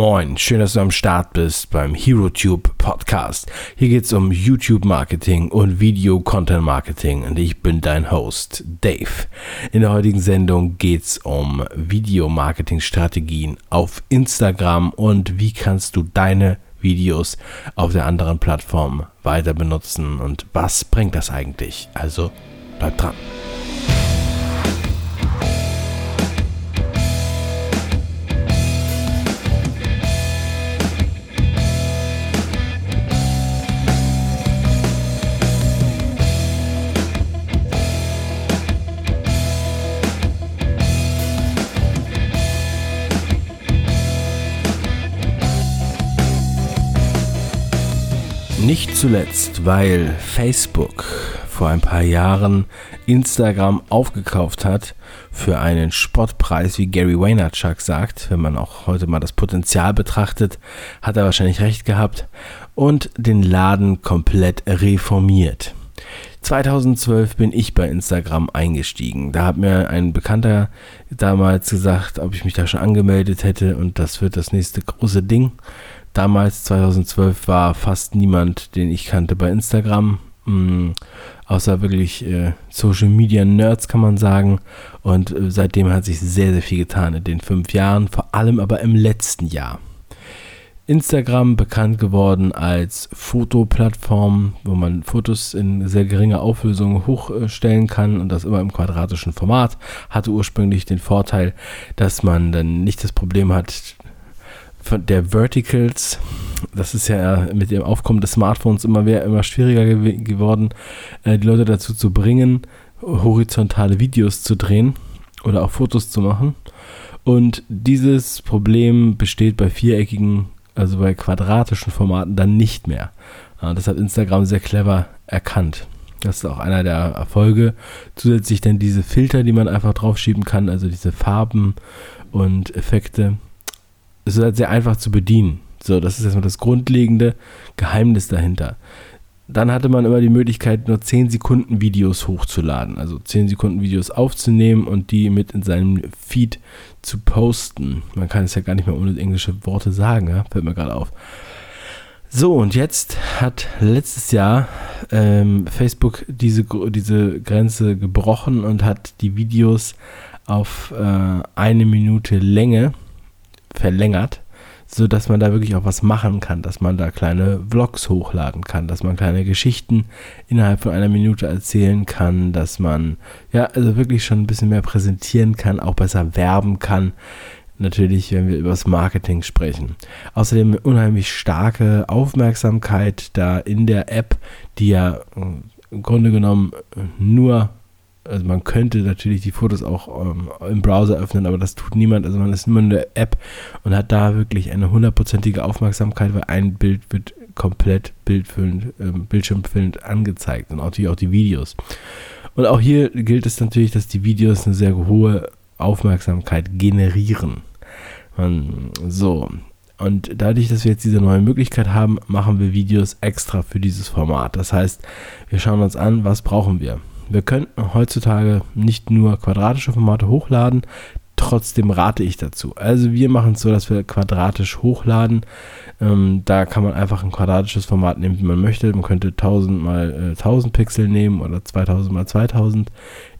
Moin, schön, dass du am Start bist beim HeroTube Podcast. Hier geht es um YouTube-Marketing und Video-Content-Marketing und ich bin dein Host, Dave. In der heutigen Sendung geht es um Video-Marketing-Strategien auf Instagram und wie kannst du deine Videos auf der anderen Plattform weiter benutzen und was bringt das eigentlich? Also bleib dran. Nicht zuletzt, weil Facebook vor ein paar Jahren Instagram aufgekauft hat für einen Spottpreis, wie Gary Vaynerchuk sagt. Wenn man auch heute mal das Potenzial betrachtet, hat er wahrscheinlich recht gehabt und den Laden komplett reformiert. 2012 bin ich bei Instagram eingestiegen. Da hat mir ein Bekannter damals gesagt, ob ich mich da schon angemeldet hätte und das wird das nächste große Ding. Damals, 2012, war fast niemand, den ich kannte bei Instagram. Mh, mm, außer wirklich äh, Social Media Nerds, kann man sagen. Und äh, seitdem hat sich sehr, sehr viel getan in den fünf Jahren, vor allem aber im letzten Jahr. Instagram bekannt geworden als Fotoplattform, wo man Fotos in sehr geringer Auflösung hochstellen kann und das immer im quadratischen Format. Hatte ursprünglich den Vorteil, dass man dann nicht das Problem hat, von der Verticals, das ist ja mit dem Aufkommen des Smartphones immer, mehr, immer schwieriger gew geworden, äh, die Leute dazu zu bringen, horizontale Videos zu drehen oder auch Fotos zu machen. Und dieses Problem besteht bei viereckigen, also bei quadratischen Formaten dann nicht mehr. Das hat Instagram sehr clever erkannt. Das ist auch einer der Erfolge. Zusätzlich dann diese Filter, die man einfach draufschieben kann, also diese Farben und Effekte es ist halt sehr einfach zu bedienen. So, das ist erstmal das grundlegende Geheimnis dahinter. Dann hatte man immer die Möglichkeit, nur 10 Sekunden Videos hochzuladen. Also 10 Sekunden Videos aufzunehmen und die mit in seinem Feed zu posten. Man kann es ja gar nicht mehr ohne englische Worte sagen, ja? fällt mir gerade auf. So, und jetzt hat letztes Jahr ähm, Facebook diese, diese Grenze gebrochen und hat die Videos auf äh, eine Minute Länge verlängert, so dass man da wirklich auch was machen kann, dass man da kleine Vlogs hochladen kann, dass man kleine Geschichten innerhalb von einer Minute erzählen kann, dass man ja also wirklich schon ein bisschen mehr präsentieren kann, auch besser werben kann. Natürlich, wenn wir über das Marketing sprechen. Außerdem unheimlich starke Aufmerksamkeit da in der App, die ja äh, im Grunde genommen nur also man könnte natürlich die Fotos auch ähm, im Browser öffnen, aber das tut niemand. Also man ist immer eine App und hat da wirklich eine hundertprozentige Aufmerksamkeit, weil ein Bild wird komplett bildfüllend, ähm, bildschirmfüllend angezeigt und natürlich auch die Videos. Und auch hier gilt es natürlich, dass die Videos eine sehr hohe Aufmerksamkeit generieren. Man, so, und dadurch, dass wir jetzt diese neue Möglichkeit haben, machen wir Videos extra für dieses Format. Das heißt, wir schauen uns an, was brauchen wir. Wir könnten heutzutage nicht nur quadratische Formate hochladen, trotzdem rate ich dazu. Also wir machen es so, dass wir quadratisch hochladen. Ähm, da kann man einfach ein quadratisches Format nehmen, wie man möchte. Man könnte 1000 mal äh, 1000 Pixel nehmen oder 2000 mal 2000.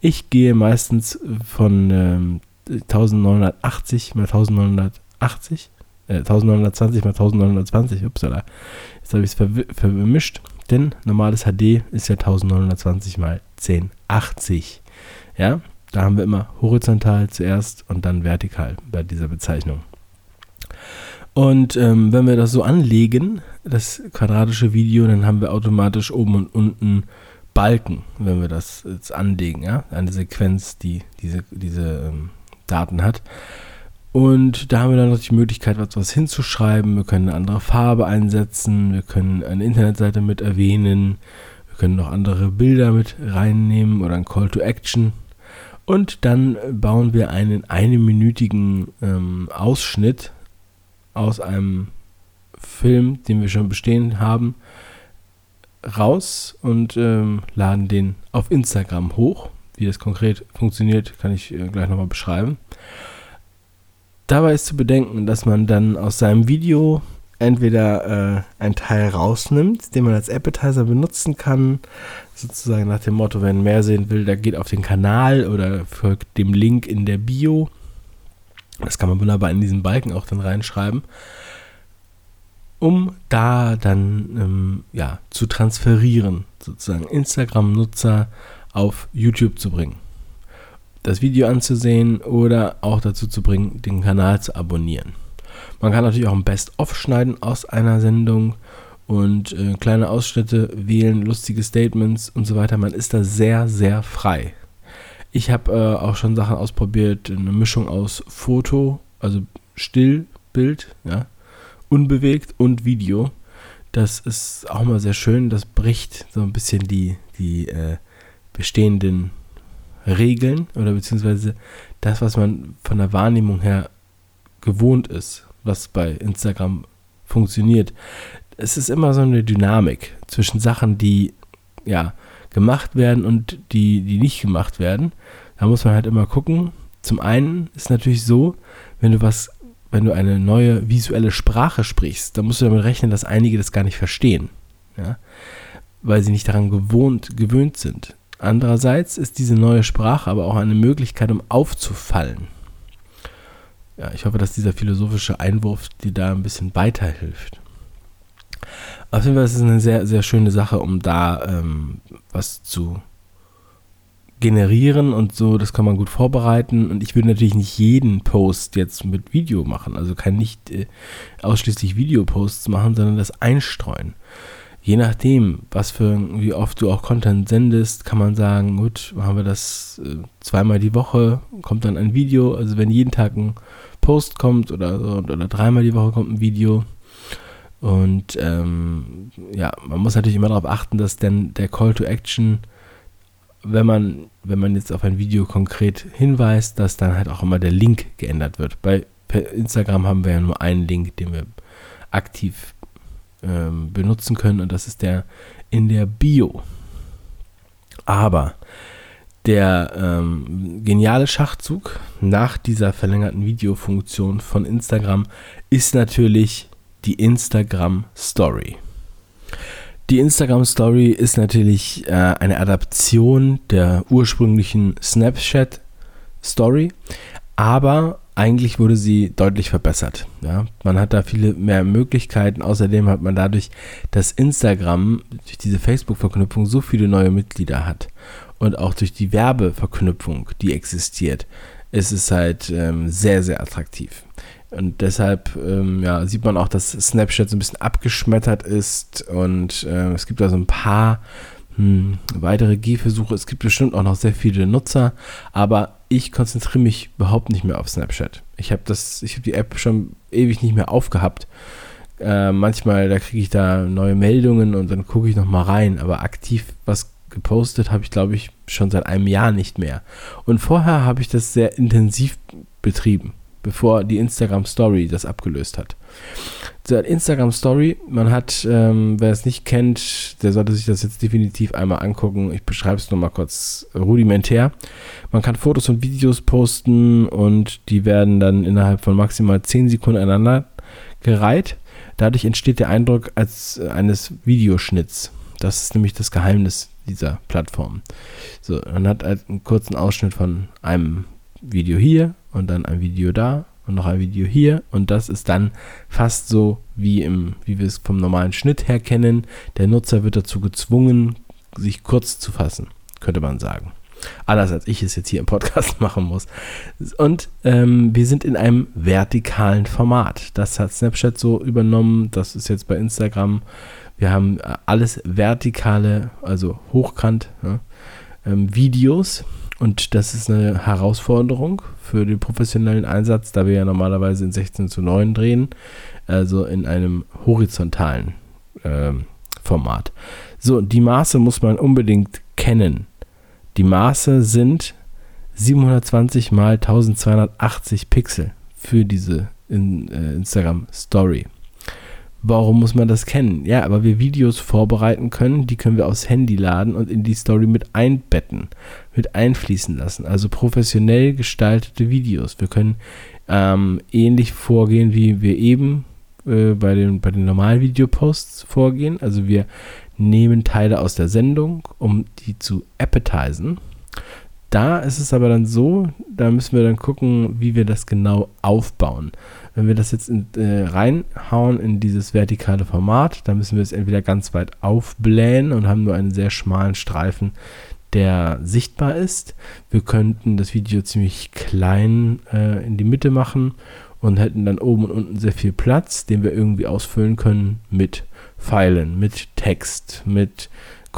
Ich gehe meistens von ähm, 1980 mal 1980. Äh, 1920 mal 1920, upsala. Jetzt habe ich es vermischt. Denn normales HD ist ja 1920 mal 1080. Ja, da haben wir immer horizontal zuerst und dann vertikal bei dieser Bezeichnung. Und ähm, wenn wir das so anlegen, das quadratische Video, dann haben wir automatisch oben und unten Balken, wenn wir das jetzt anlegen, ja, eine Sequenz, die diese, diese ähm, Daten hat. Und da haben wir dann noch die Möglichkeit, etwas hinzuschreiben. Wir können eine andere Farbe einsetzen. Wir können eine Internetseite mit erwähnen. Wir können noch andere Bilder mit reinnehmen oder ein Call to Action. Und dann bauen wir einen einminütigen ähm, Ausschnitt aus einem Film, den wir schon bestehen haben, raus und ähm, laden den auf Instagram hoch. Wie das konkret funktioniert, kann ich äh, gleich nochmal beschreiben. Dabei ist zu bedenken, dass man dann aus seinem Video entweder äh, einen Teil rausnimmt, den man als Appetizer benutzen kann, sozusagen nach dem Motto, wenn mehr sehen will, der geht auf den Kanal oder folgt dem Link in der Bio. Das kann man wunderbar in diesen Balken auch dann reinschreiben, um da dann ähm, ja, zu transferieren, sozusagen Instagram-Nutzer auf YouTube zu bringen das Video anzusehen oder auch dazu zu bringen, den Kanal zu abonnieren. Man kann natürlich auch ein Best-of schneiden aus einer Sendung und äh, kleine Ausschnitte wählen, lustige Statements und so weiter. Man ist da sehr, sehr frei. Ich habe äh, auch schon Sachen ausprobiert, eine Mischung aus Foto, also Stillbild, ja, unbewegt und Video. Das ist auch mal sehr schön. Das bricht so ein bisschen die, die äh, bestehenden Regeln oder beziehungsweise das, was man von der Wahrnehmung her gewohnt ist, was bei Instagram funktioniert. Es ist immer so eine Dynamik zwischen Sachen, die ja gemacht werden und die, die nicht gemacht werden. Da muss man halt immer gucken. Zum einen ist natürlich so, wenn du was, wenn du eine neue visuelle Sprache sprichst, dann musst du damit rechnen, dass einige das gar nicht verstehen. Ja? Weil sie nicht daran gewohnt, gewöhnt sind. Andererseits ist diese neue Sprache aber auch eine Möglichkeit, um aufzufallen. Ja, ich hoffe, dass dieser philosophische Einwurf dir da ein bisschen weiterhilft. Auf jeden Fall ist es eine sehr, sehr schöne Sache, um da ähm, was zu generieren und so, das kann man gut vorbereiten. Und ich würde natürlich nicht jeden Post jetzt mit Video machen, also kann nicht äh, ausschließlich Videoposts machen, sondern das einstreuen je nachdem, was für, wie oft du auch Content sendest, kann man sagen, gut, machen wir das äh, zweimal die Woche, kommt dann ein Video. Also wenn jeden Tag ein Post kommt oder, oder dreimal die Woche kommt ein Video. Und ähm, ja, man muss natürlich immer darauf achten, dass denn der Call to Action, wenn man, wenn man jetzt auf ein Video konkret hinweist, dass dann halt auch immer der Link geändert wird. Bei Instagram haben wir ja nur einen Link, den wir aktiv ähm, benutzen können und das ist der in der Bio. Aber der ähm, geniale Schachzug nach dieser verlängerten Videofunktion von Instagram ist natürlich die Instagram Story. Die Instagram Story ist natürlich äh, eine Adaption der ursprünglichen Snapchat Story, aber eigentlich wurde sie deutlich verbessert. Ja? Man hat da viele mehr Möglichkeiten. Außerdem hat man dadurch, dass Instagram durch diese Facebook-Verknüpfung so viele neue Mitglieder hat und auch durch die Werbeverknüpfung, die existiert, ist es halt ähm, sehr, sehr attraktiv. Und deshalb ähm, ja, sieht man auch, dass Snapchat so ein bisschen abgeschmettert ist und äh, es gibt da so ein paar hm, weitere Gehversuche. Es gibt bestimmt auch noch sehr viele Nutzer, aber ich konzentriere mich überhaupt nicht mehr auf Snapchat. Ich habe das, die App schon ewig nicht mehr aufgehabt. Äh, manchmal, da kriege ich da neue Meldungen und dann gucke ich noch mal rein, aber aktiv was gepostet habe ich, glaube ich, schon seit einem Jahr nicht mehr. Und vorher habe ich das sehr intensiv betrieben, bevor die Instagram Story das abgelöst hat. Instagram Story. Man hat, ähm, wer es nicht kennt, der sollte sich das jetzt definitiv einmal angucken. Ich beschreibe es nur mal kurz rudimentär. Man kann Fotos und Videos posten und die werden dann innerhalb von maximal 10 Sekunden aneinander gereiht. Dadurch entsteht der Eindruck als eines Videoschnitts. Das ist nämlich das Geheimnis dieser Plattform. So, man hat halt einen kurzen Ausschnitt von einem Video hier und dann ein Video da und noch ein Video hier und das ist dann fast so wie im wie wir es vom normalen Schnitt her kennen. Der Nutzer wird dazu gezwungen, sich kurz zu fassen, könnte man sagen. Anders als ich es jetzt hier im Podcast machen muss. Und ähm, wir sind in einem vertikalen Format. Das hat Snapchat so übernommen. Das ist jetzt bei Instagram. Wir haben alles vertikale, also hochkant ja, ähm, Videos. Und das ist eine Herausforderung für den professionellen Einsatz, da wir ja normalerweise in 16 zu 9 drehen, also in einem horizontalen äh, Format. So, die Maße muss man unbedingt kennen. Die Maße sind 720 mal 1280 Pixel für diese in, äh, Instagram Story. Warum muss man das kennen? Ja, aber wir Videos vorbereiten können, die können wir aufs Handy laden und in die Story mit einbetten, mit einfließen lassen. Also professionell gestaltete Videos. Wir können ähm, ähnlich vorgehen, wie wir eben äh, bei, den, bei den normalen Videoposts vorgehen. Also wir nehmen Teile aus der Sendung, um die zu appetisen. Da ist es aber dann so, da müssen wir dann gucken, wie wir das genau aufbauen. Wenn wir das jetzt in, äh, reinhauen in dieses vertikale Format, dann müssen wir es entweder ganz weit aufblähen und haben nur einen sehr schmalen Streifen, der sichtbar ist. Wir könnten das Video ziemlich klein äh, in die Mitte machen und hätten dann oben und unten sehr viel Platz, den wir irgendwie ausfüllen können mit Pfeilen, mit Text, mit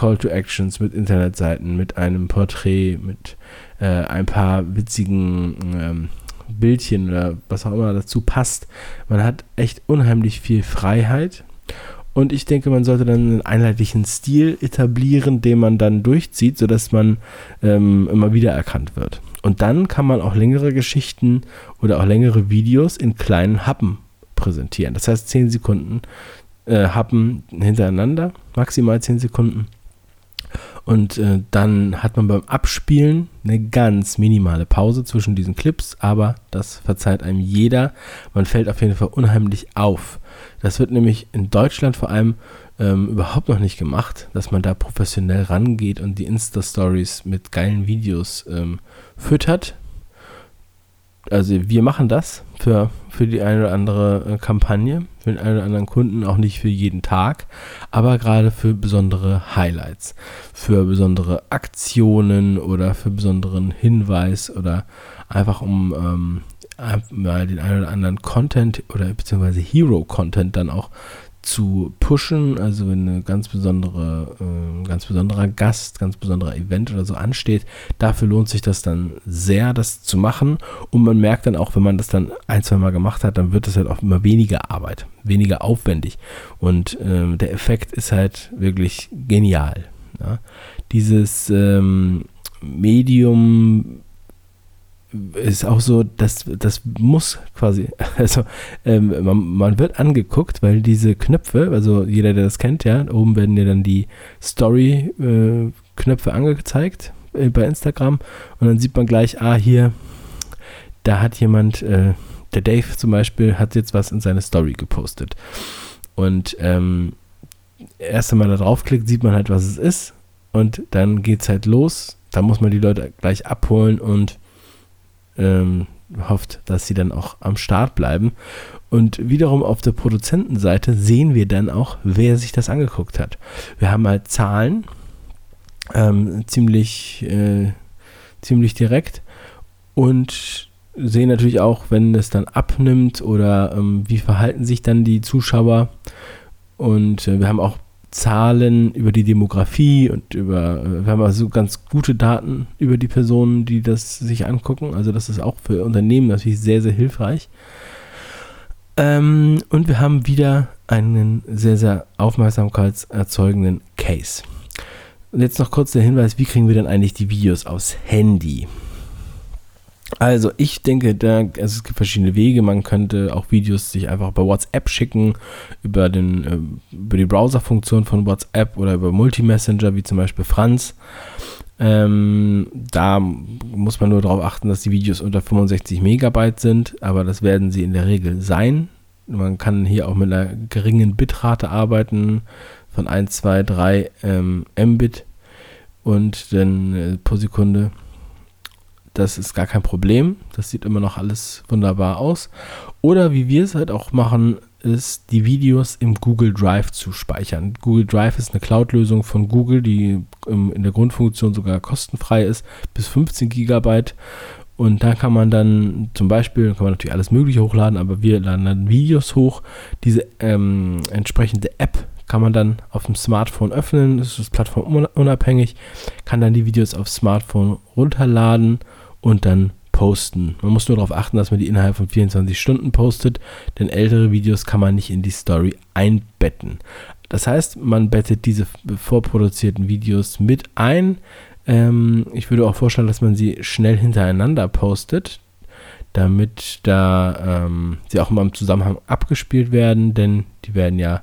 Call to Actions, mit Internetseiten, mit einem Porträt, mit äh, ein paar witzigen ähm, Bildchen oder was auch immer dazu passt. Man hat echt unheimlich viel Freiheit und ich denke, man sollte dann einen einheitlichen Stil etablieren, den man dann durchzieht, sodass man ähm, immer wieder erkannt wird. Und dann kann man auch längere Geschichten oder auch längere Videos in kleinen Happen präsentieren. Das heißt 10 Sekunden äh, Happen hintereinander, maximal 10 Sekunden. Und äh, dann hat man beim Abspielen eine ganz minimale Pause zwischen diesen Clips, aber das verzeiht einem jeder. Man fällt auf jeden Fall unheimlich auf. Das wird nämlich in Deutschland vor allem ähm, überhaupt noch nicht gemacht, dass man da professionell rangeht und die Insta-Stories mit geilen Videos ähm, füttert. Also wir machen das für, für die eine oder andere äh, Kampagne, für den einen oder anderen Kunden, auch nicht für jeden Tag, aber gerade für besondere Highlights, für besondere Aktionen oder für besonderen Hinweis oder einfach um ähm, mal den einen oder anderen Content oder beziehungsweise Hero-Content dann auch zu pushen, also wenn eine ganz besondere, äh, ganz besonderer Gast, ganz besonderer Event oder so ansteht, dafür lohnt sich das dann sehr, das zu machen. Und man merkt dann auch, wenn man das dann ein, zwei Mal gemacht hat, dann wird das halt auch immer weniger Arbeit, weniger aufwendig. Und ähm, der Effekt ist halt wirklich genial. Ja? Dieses ähm, Medium ist auch so, dass das muss quasi, also ähm, man, man, wird angeguckt, weil diese Knöpfe, also jeder, der das kennt, ja, oben werden dir dann die Story-Knöpfe äh, angezeigt äh, bei Instagram und dann sieht man gleich, ah, hier, da hat jemand, äh, der Dave zum Beispiel, hat jetzt was in seine Story gepostet. Und ähm, erst einmal da draufklickt, sieht man halt, was es ist und dann geht es halt los. Da muss man die Leute gleich abholen und ähm, hofft, dass sie dann auch am Start bleiben. Und wiederum auf der Produzentenseite sehen wir dann auch, wer sich das angeguckt hat. Wir haben halt Zahlen, ähm, ziemlich, äh, ziemlich direkt und sehen natürlich auch, wenn es dann abnimmt oder ähm, wie verhalten sich dann die Zuschauer. Und äh, wir haben auch Zahlen über die Demografie und über, äh, wir haben also ganz gute Daten über die Personen, die das sich angucken. Also das ist auch für Unternehmen natürlich sehr, sehr hilfreich. Ähm, und wir haben wieder einen sehr, sehr aufmerksamkeitserzeugenden Case. Und jetzt noch kurz der Hinweis, wie kriegen wir denn eigentlich die Videos aufs Handy? Also ich denke, da, also es gibt verschiedene Wege. Man könnte auch Videos sich einfach bei WhatsApp schicken, über, den, äh, über die Browserfunktion von WhatsApp oder über Multi-Messenger, wie zum Beispiel Franz. Ähm, da muss man nur darauf achten, dass die Videos unter 65 Megabyte sind, aber das werden sie in der Regel sein. Man kann hier auch mit einer geringen Bitrate arbeiten von 1, 2, 3 ähm, Mbit und dann äh, pro Sekunde. Das ist gar kein Problem. Das sieht immer noch alles wunderbar aus. Oder wie wir es halt auch machen, ist die Videos im Google Drive zu speichern. Google Drive ist eine Cloud-Lösung von Google, die in der Grundfunktion sogar kostenfrei ist, bis 15 Gigabyte. Und da kann man dann zum Beispiel, kann man natürlich alles Mögliche hochladen, aber wir laden dann Videos hoch. Diese ähm, entsprechende App kann man dann auf dem Smartphone öffnen. Das ist plattformunabhängig. Kann dann die Videos aufs Smartphone runterladen und dann posten. Man muss nur darauf achten, dass man die innerhalb von 24 Stunden postet, denn ältere Videos kann man nicht in die Story einbetten. Das heißt, man bettet diese vorproduzierten Videos mit ein. Ähm, ich würde auch vorstellen, dass man sie schnell hintereinander postet, damit da ähm, sie auch immer im Zusammenhang abgespielt werden, denn die werden ja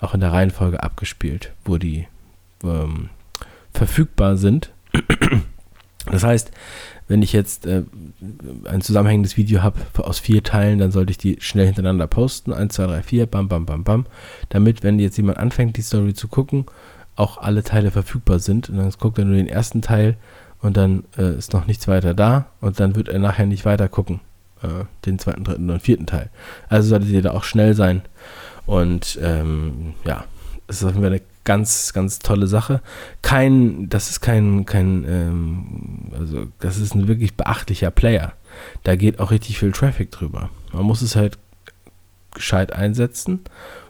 auch in der Reihenfolge abgespielt, wo die ähm, verfügbar sind. Das heißt, wenn ich jetzt äh, ein zusammenhängendes Video habe aus vier Teilen, dann sollte ich die schnell hintereinander posten. 1, 2, 3, 4, bam, bam, bam, bam. Damit, wenn jetzt jemand anfängt, die Story zu gucken, auch alle Teile verfügbar sind. Und dann guckt er nur den ersten Teil und dann äh, ist noch nichts weiter da und dann wird er nachher nicht weiter gucken. Äh, den zweiten, dritten und vierten Teil. Also solltet ihr da auch schnell sein. Und ähm, ja, das ist auf jeden Fall eine ganz, ganz tolle Sache. Kein, das ist kein, kein, ähm, also das ist ein wirklich beachtlicher Player. Da geht auch richtig viel Traffic drüber. Man muss es halt gescheit einsetzen.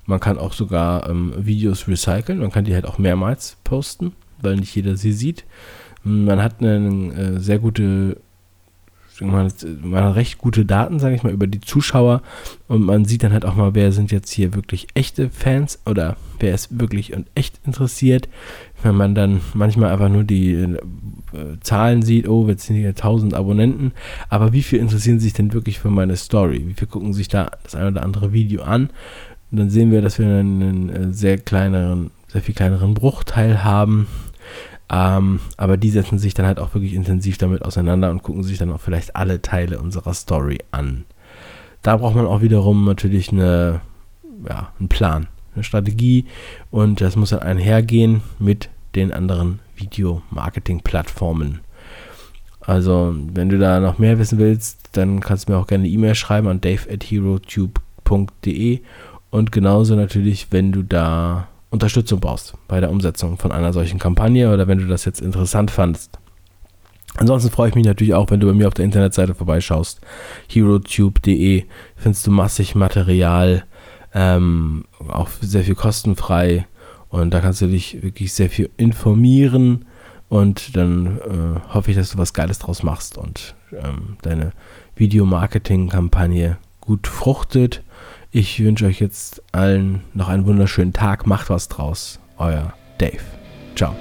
Man kann auch sogar ähm, Videos recyceln. Man kann die halt auch mehrmals posten, weil nicht jeder sie sieht. Man hat eine äh, sehr gute man hat, man hat recht gute Daten, sage ich mal, über die Zuschauer und man sieht dann halt auch mal, wer sind jetzt hier wirklich echte Fans oder wer ist wirklich und echt interessiert. Wenn man dann manchmal einfach nur die äh, Zahlen sieht, oh, jetzt sind hier 1000 Abonnenten, aber wie viel interessieren sich denn wirklich für meine Story? Wie viel gucken sich da das ein oder andere Video an? Und dann sehen wir, dass wir einen, einen äh, sehr kleineren, sehr viel kleineren Bruchteil haben ähm, aber die setzen sich dann halt auch wirklich intensiv damit auseinander und gucken sich dann auch vielleicht alle Teile unserer Story an. Da braucht man auch wiederum natürlich eine, ja, einen Plan, eine Strategie und das muss dann einhergehen mit den anderen Video-Marketing-Plattformen. Also, wenn du da noch mehr wissen willst, dann kannst du mir auch gerne eine E-Mail schreiben an dave at herotube.de und genauso natürlich, wenn du da Unterstützung brauchst bei der Umsetzung von einer solchen Kampagne oder wenn du das jetzt interessant fandest. Ansonsten freue ich mich natürlich auch, wenn du bei mir auf der Internetseite vorbeischaust. herotube.de findest du massig Material, ähm, auch sehr viel kostenfrei und da kannst du dich wirklich sehr viel informieren und dann äh, hoffe ich, dass du was Geiles draus machst und ähm, deine Videomarketing-Kampagne gut fruchtet ich wünsche euch jetzt allen noch einen wunderschönen Tag. Macht was draus. Euer Dave. Ciao.